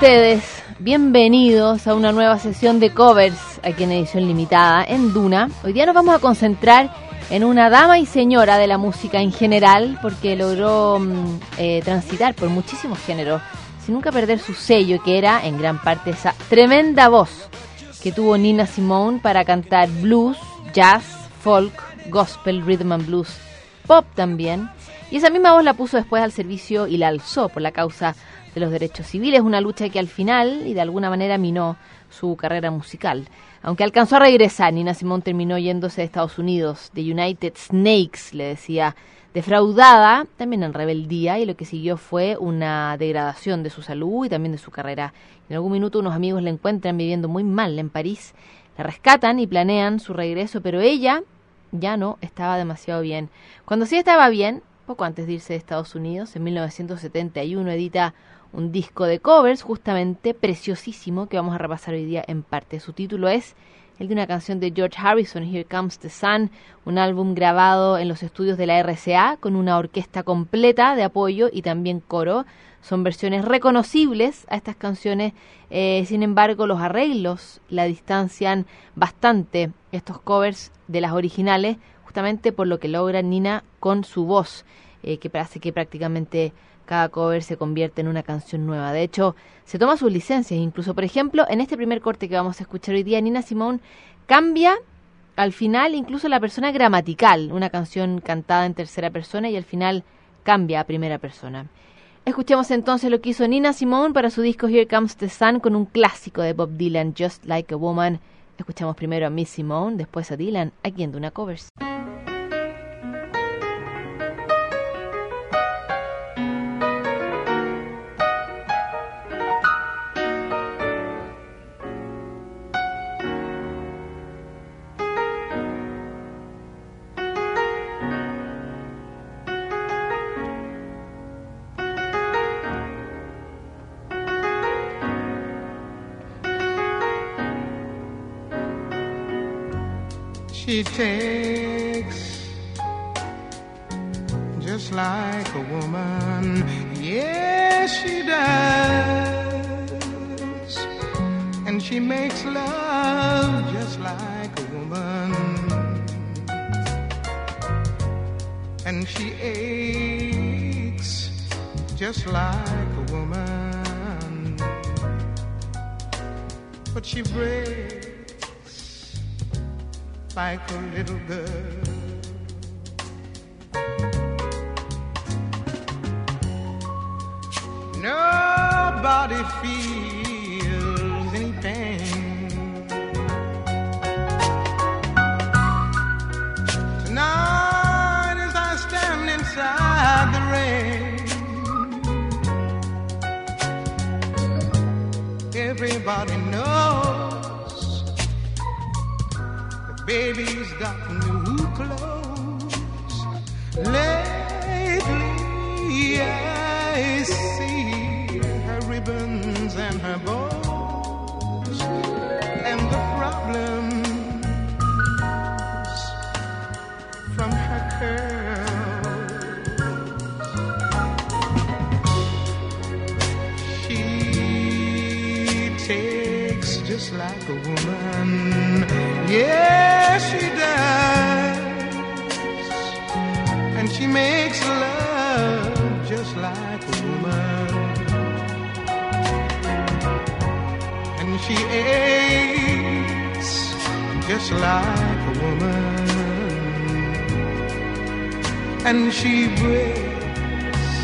ustedes? Bienvenidos a una nueva sesión de covers aquí en edición limitada en Duna. Hoy día nos vamos a concentrar en una dama y señora de la música en general porque logró mm, eh, transitar por muchísimos géneros sin nunca perder su sello que era en gran parte esa tremenda voz que tuvo Nina Simone para cantar blues, jazz, folk, gospel, rhythm and blues, pop también. Y esa misma voz la puso después al servicio y la alzó por la causa de los derechos civiles, una lucha que al final y de alguna manera minó su carrera musical. Aunque alcanzó a regresar, Nina Simone terminó yéndose de Estados Unidos, de United Snakes, le decía, defraudada, también en rebeldía, y lo que siguió fue una degradación de su salud y también de su carrera. En algún minuto unos amigos la encuentran viviendo muy mal en París, la rescatan y planean su regreso, pero ella ya no estaba demasiado bien. Cuando sí estaba bien, poco antes de irse de Estados Unidos, en 1971 edita un disco de covers justamente preciosísimo que vamos a repasar hoy día en parte. Su título es el de una canción de George Harrison, Here Comes the Sun, un álbum grabado en los estudios de la RCA con una orquesta completa de apoyo y también coro. Son versiones reconocibles a estas canciones, eh, sin embargo los arreglos la distancian bastante estos covers de las originales, justamente por lo que logra Nina con su voz, eh, que parece que prácticamente cada cover se convierte en una canción nueva. De hecho, se toma sus licencias. Incluso, por ejemplo, en este primer corte que vamos a escuchar hoy día, Nina Simone cambia al final incluso la persona gramatical, una canción cantada en tercera persona y al final cambia a primera persona. Escuchemos entonces lo que hizo Nina Simone para su disco Here Comes the Sun con un clásico de Bob Dylan, Just Like a Woman. Escuchamos primero a Miss Simone, después a Dylan, aquí en Duna Covers. Takes just like a woman. Yes, she does. And she makes love just like a woman. And she aches just like a woman. But she breaks like a little girl. Nobody feels any pain. Tonight, as I stand inside the rain, everybody baby's got new clothes. Lately, I see her ribbons and her bows, and the problems from her curls. She takes just like a woman. Yes, she does. And she makes love just like a woman. And she aches just like a woman. And she breaks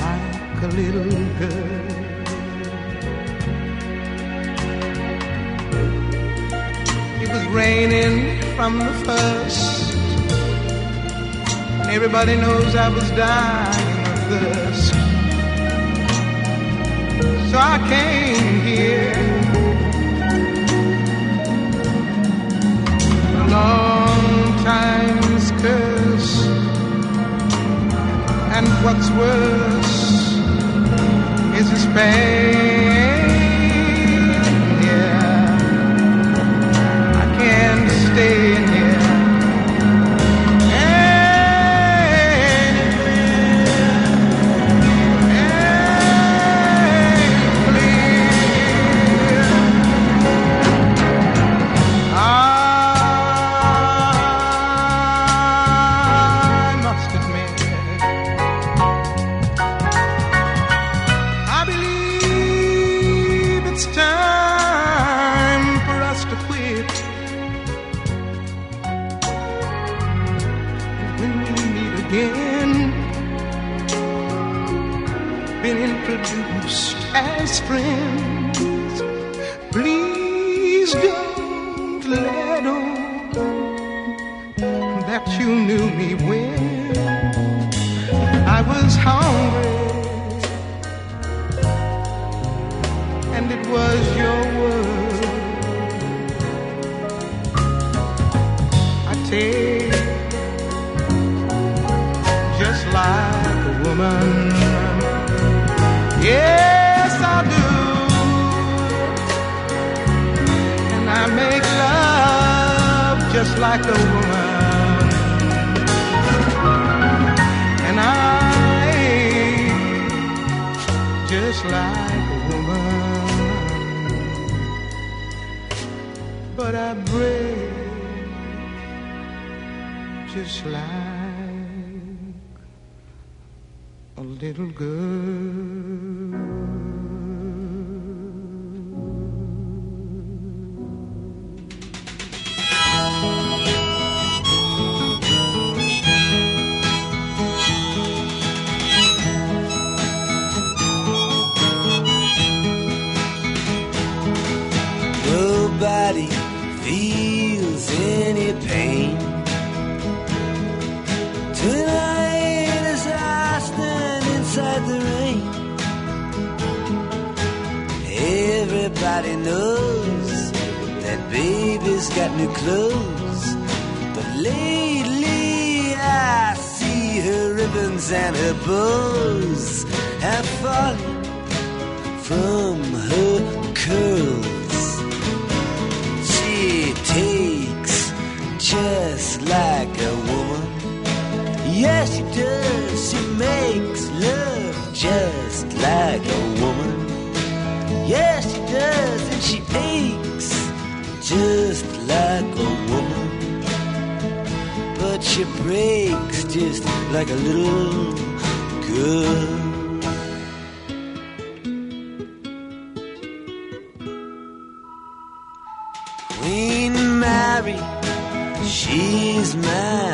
like a little girl. Raining from the first. And everybody knows I was dying of thirst. So I came here. A long time's curse. And what's worse is this that you knew me when I was hungry. And it was your word. I take just like a woman. Yes, I do. And I make love just like a woman. Like a woman. But I break just like a little girl. Just like a woman. But she breaks just like a little girl. Queen Mary, she's my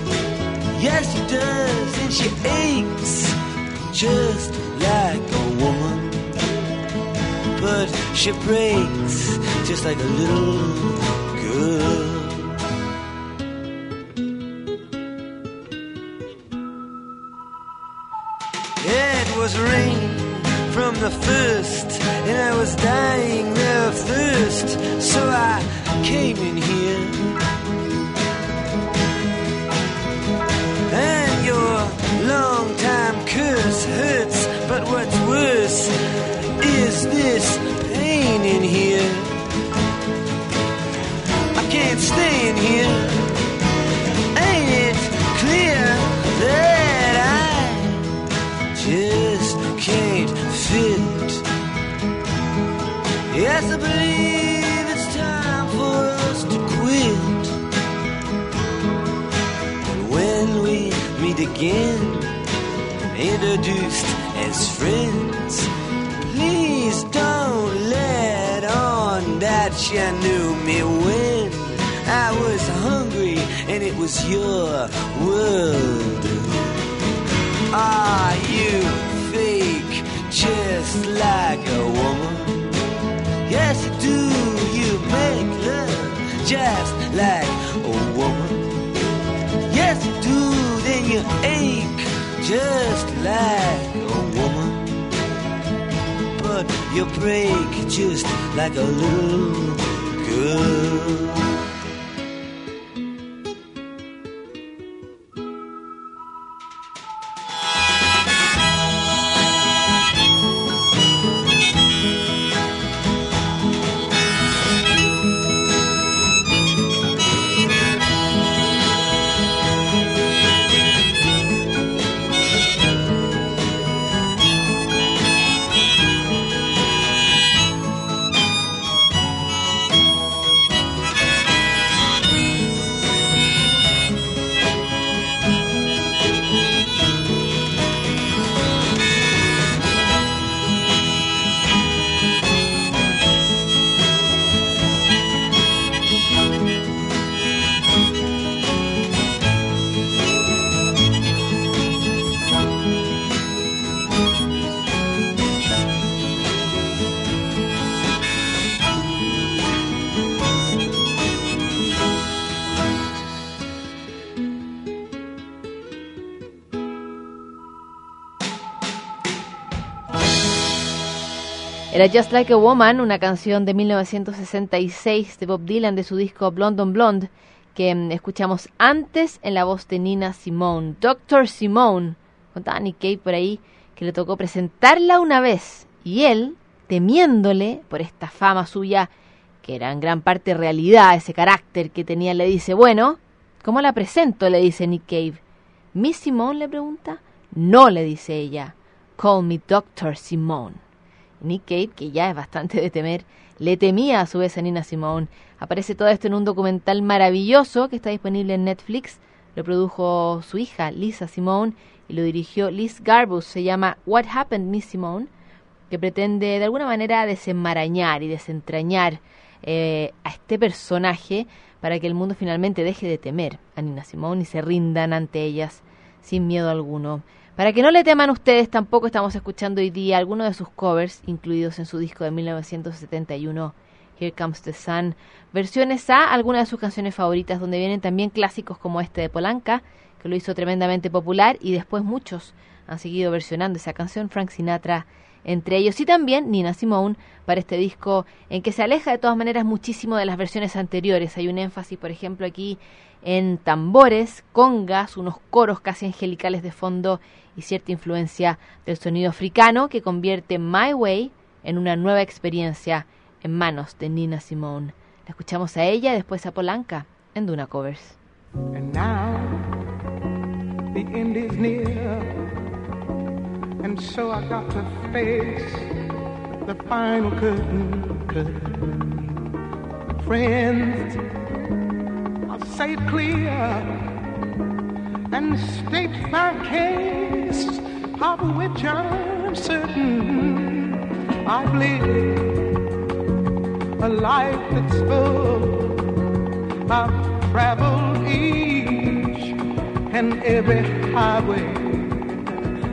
Yes, she does, and she aches just like a woman. But she breaks just like a little girl. It was rain from the first, and I was dying of thirst, so I came in here. Here. I can't stay in here. Ain't it clear that I just can't fit? Yes, I believe it's time for us to quit. And when we meet again, introduced as friends, please don't that you knew me when I was hungry and it was your world. Are you fake just like a woman? Yes, you do. You make love just like a woman. Yes, you do. Then you ache just like a woman. You break just like a little girl. Era Just Like a Woman, una canción de 1966 de Bob Dylan de su disco Blonde on Blonde, que mm, escuchamos antes en la voz de Nina Simone. Doctor Simone, contaba Nick Cave por ahí, que le tocó presentarla una vez y él, temiéndole por esta fama suya, que era en gran parte realidad, ese carácter que tenía, le dice, bueno, ¿cómo la presento? le dice Nick Cave. ¿Miss Simone? le pregunta. No, le dice ella. Call me Doctor Simone. Nick Cave, que ya es bastante de temer, le temía a su vez a Nina Simone. Aparece todo esto en un documental maravilloso que está disponible en Netflix. Lo produjo su hija, Lisa Simone, y lo dirigió Liz Garbus. Se llama What Happened, Miss Simone, que pretende de alguna manera desenmarañar y desentrañar eh, a este personaje para que el mundo finalmente deje de temer a Nina Simone y se rindan ante ellas sin miedo alguno. Para que no le teman ustedes, tampoco estamos escuchando hoy día algunos de sus covers incluidos en su disco de 1971, Here Comes the Sun, versiones a algunas de sus canciones favoritas, donde vienen también clásicos como este de Polanca, que lo hizo tremendamente popular, y después muchos han seguido versionando esa canción, Frank Sinatra entre ellos, y también Nina Simone para este disco en que se aleja de todas maneras muchísimo de las versiones anteriores. Hay un énfasis, por ejemplo, aquí en tambores, congas, unos coros casi angelicales de fondo y cierta influencia del sonido africano que convierte My Way en una nueva experiencia en manos de Nina Simone. La escuchamos a ella y después a Polanca en Duna Covers. And so I got to face the final curtain. Friends, I'll say it clear and state my case, of which I'm certain I've lived a life that's full. I've traveled each and every highway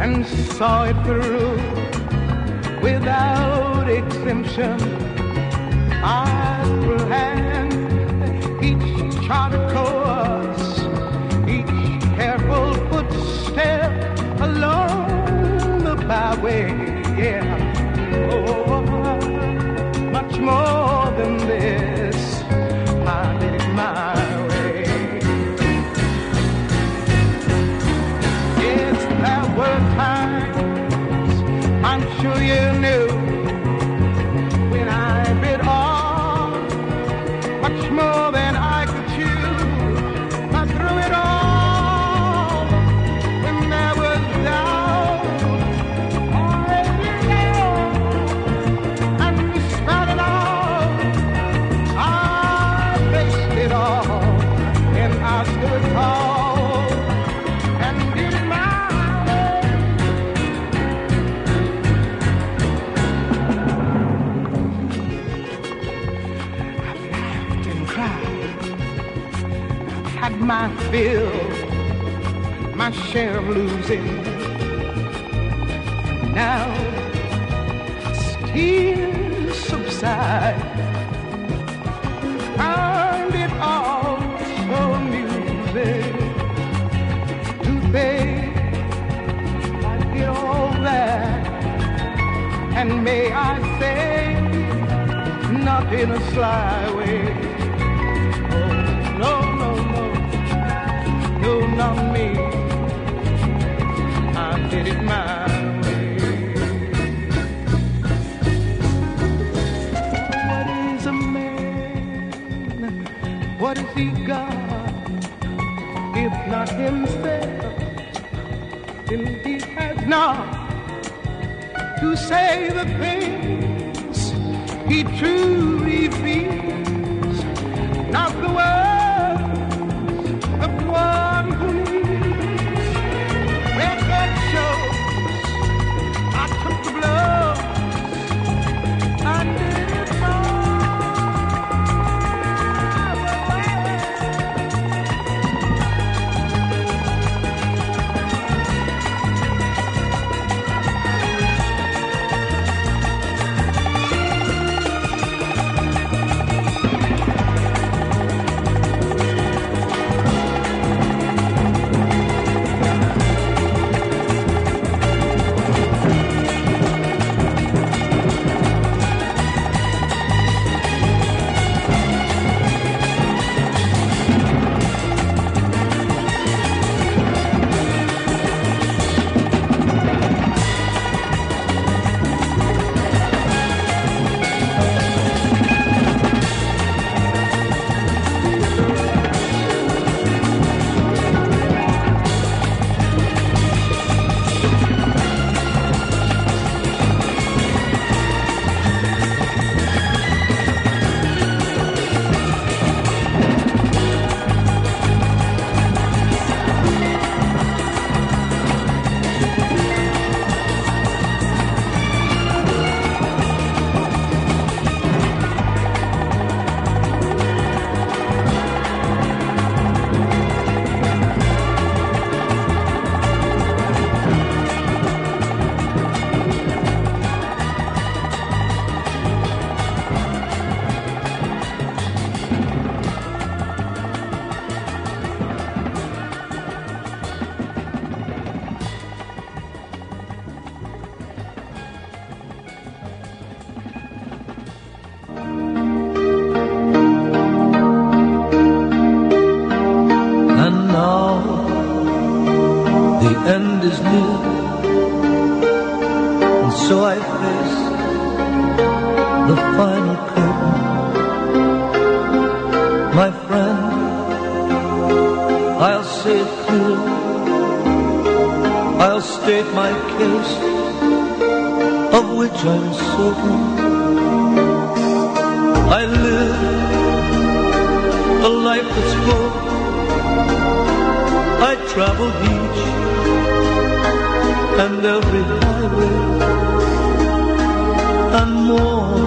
and saw it through without exemption. I had my fill, my share of losing. Now tears subside. Find it all so amusing to think I did all that, and may I say, not in a sly way. Not me. I did it my way. What is a man? What has he got? If not himself, then he has not to say the things he truly feels. Not the words I'm. I live a life that's full. I travel each and every highway and more,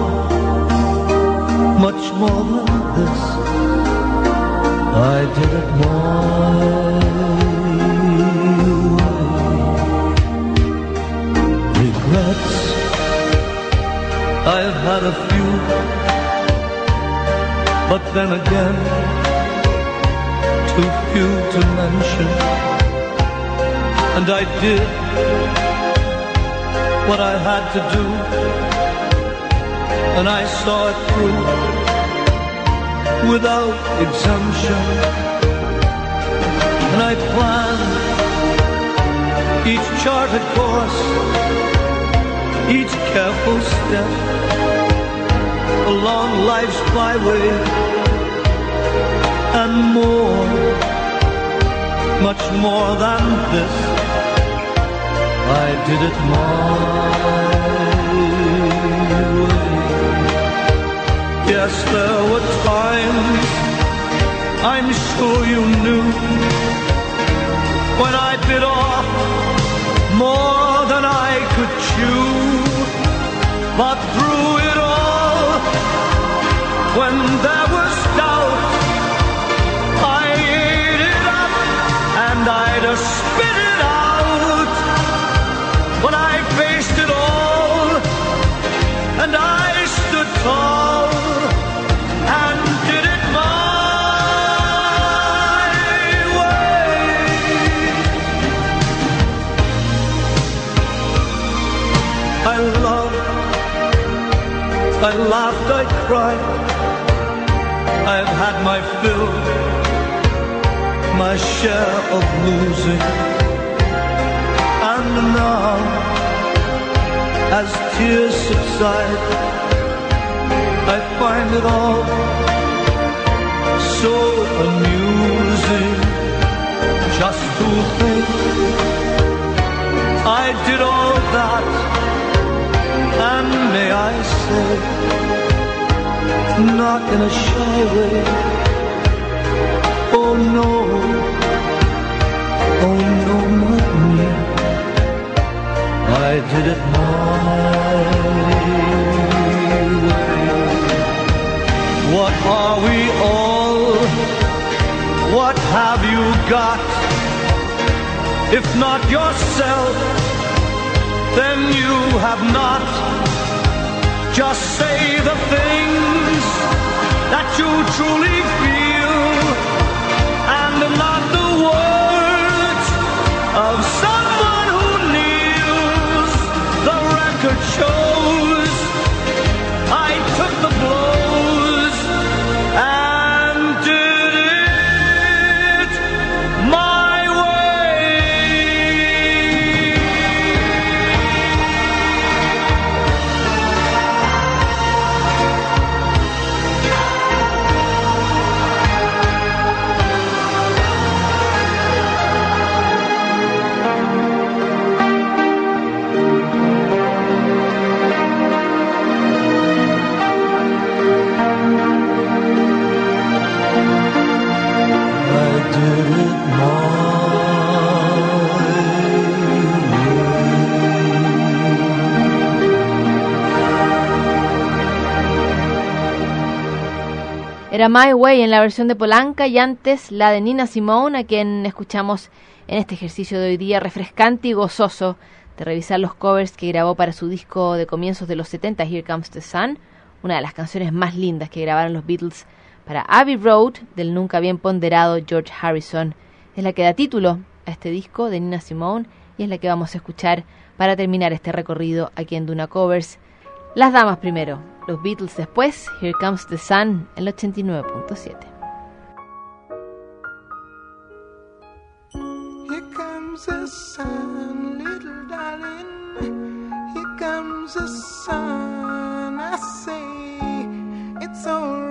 much more than this. I did it my but then again, too few to mention. And I did what I had to do, and I saw it through without exemption. And I planned each charted course, each careful step along life's byway, and more, much more than this. I did it my way. Yes, there were times I'm sure you knew when I bit off I. I've had my fill, my share of losing. And now, as tears subside, I find it all so amusing just to think I did all that, and may I say, not in a shy way. Oh no, oh no, not me. I did it my way. What are we all? What have you got? If not yourself, then you have not. Just say the things that you truly feel and not the words of someone Era My Way en la versión de Polanca y antes la de Nina Simone, a quien escuchamos en este ejercicio de hoy día refrescante y gozoso de revisar los covers que grabó para su disco de comienzos de los 70, Here Comes the Sun, una de las canciones más lindas que grabaron los Beatles para Abbey Road del nunca bien ponderado George Harrison. Es la que da título a este disco de Nina Simone y es la que vamos a escuchar para terminar este recorrido aquí en Duna Covers. Las damas primero, los Beatles después, Here Comes the Sun, el 89.7. Here comes the sun, little darling. Here comes the sun, I say. It's all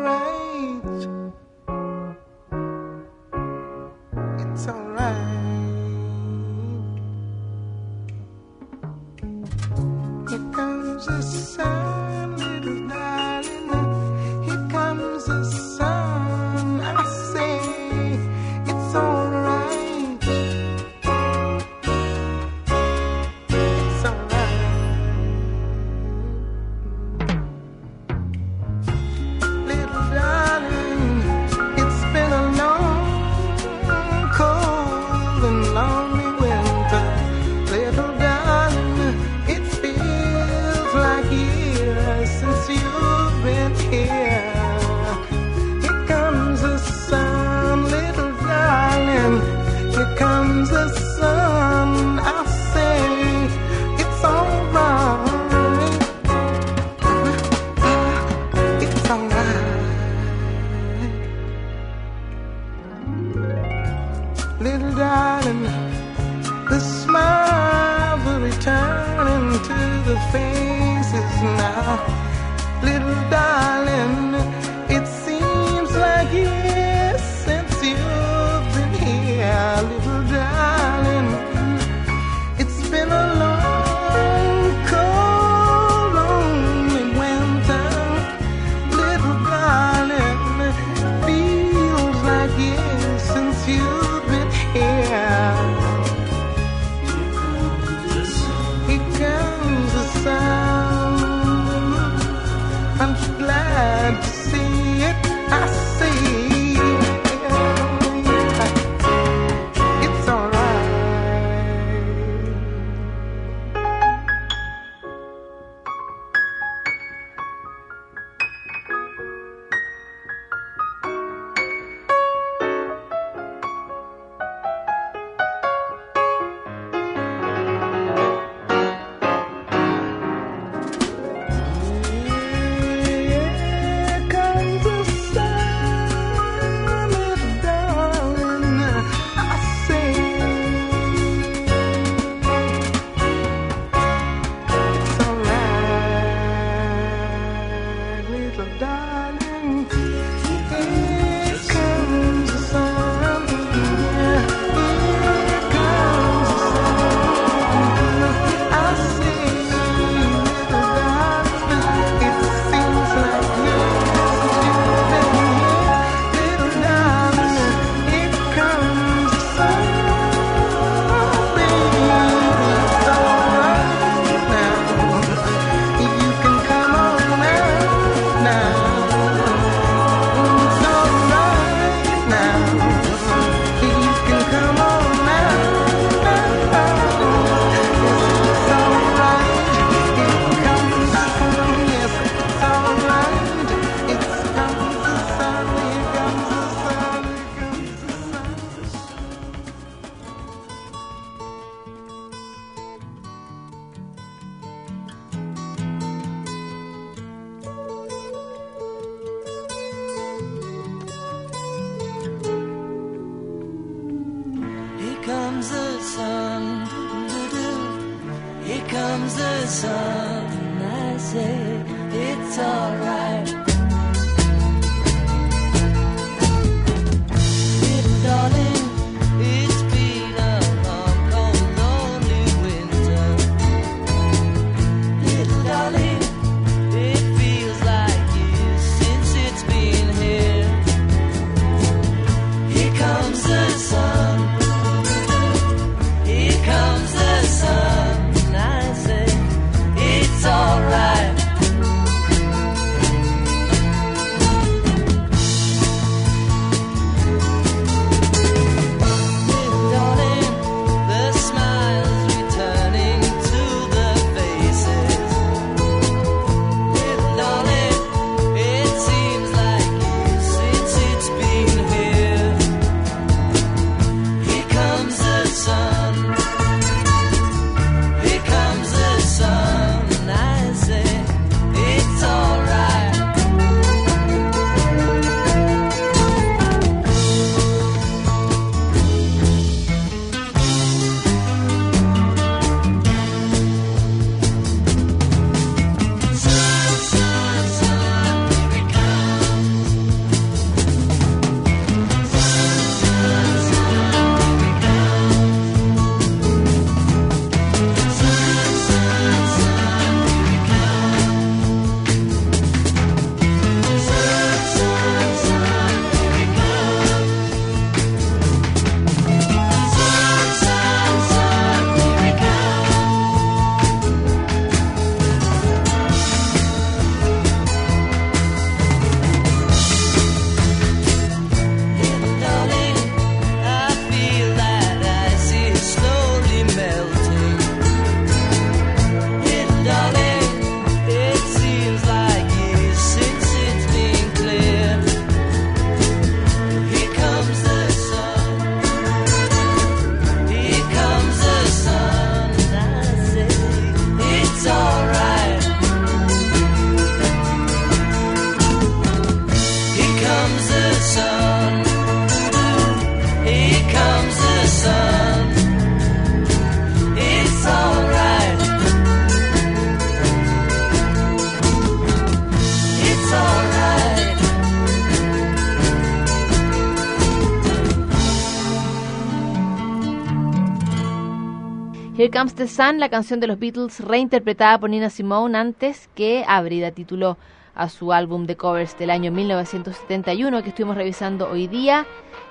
Comes the Sun, la canción de los Beatles reinterpretada por Nina Simone antes que abrida título a su álbum de covers del año 1971 que estuvimos revisando hoy día.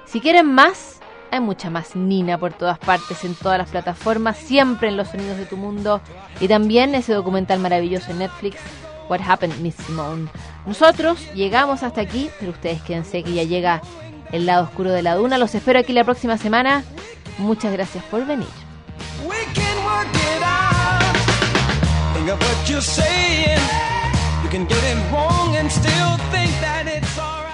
Si quieren más, hay mucha más Nina por todas partes, en todas las plataformas, siempre en los sonidos de tu mundo y también ese documental maravilloso en Netflix, What Happened Miss Simone. Nosotros llegamos hasta aquí, pero ustedes quédense que ya llega el lado oscuro de la duna. Los espero aquí la próxima semana. Muchas gracias por venir. Work it out. Think of what you're saying. You can get it wrong and still think that it's alright.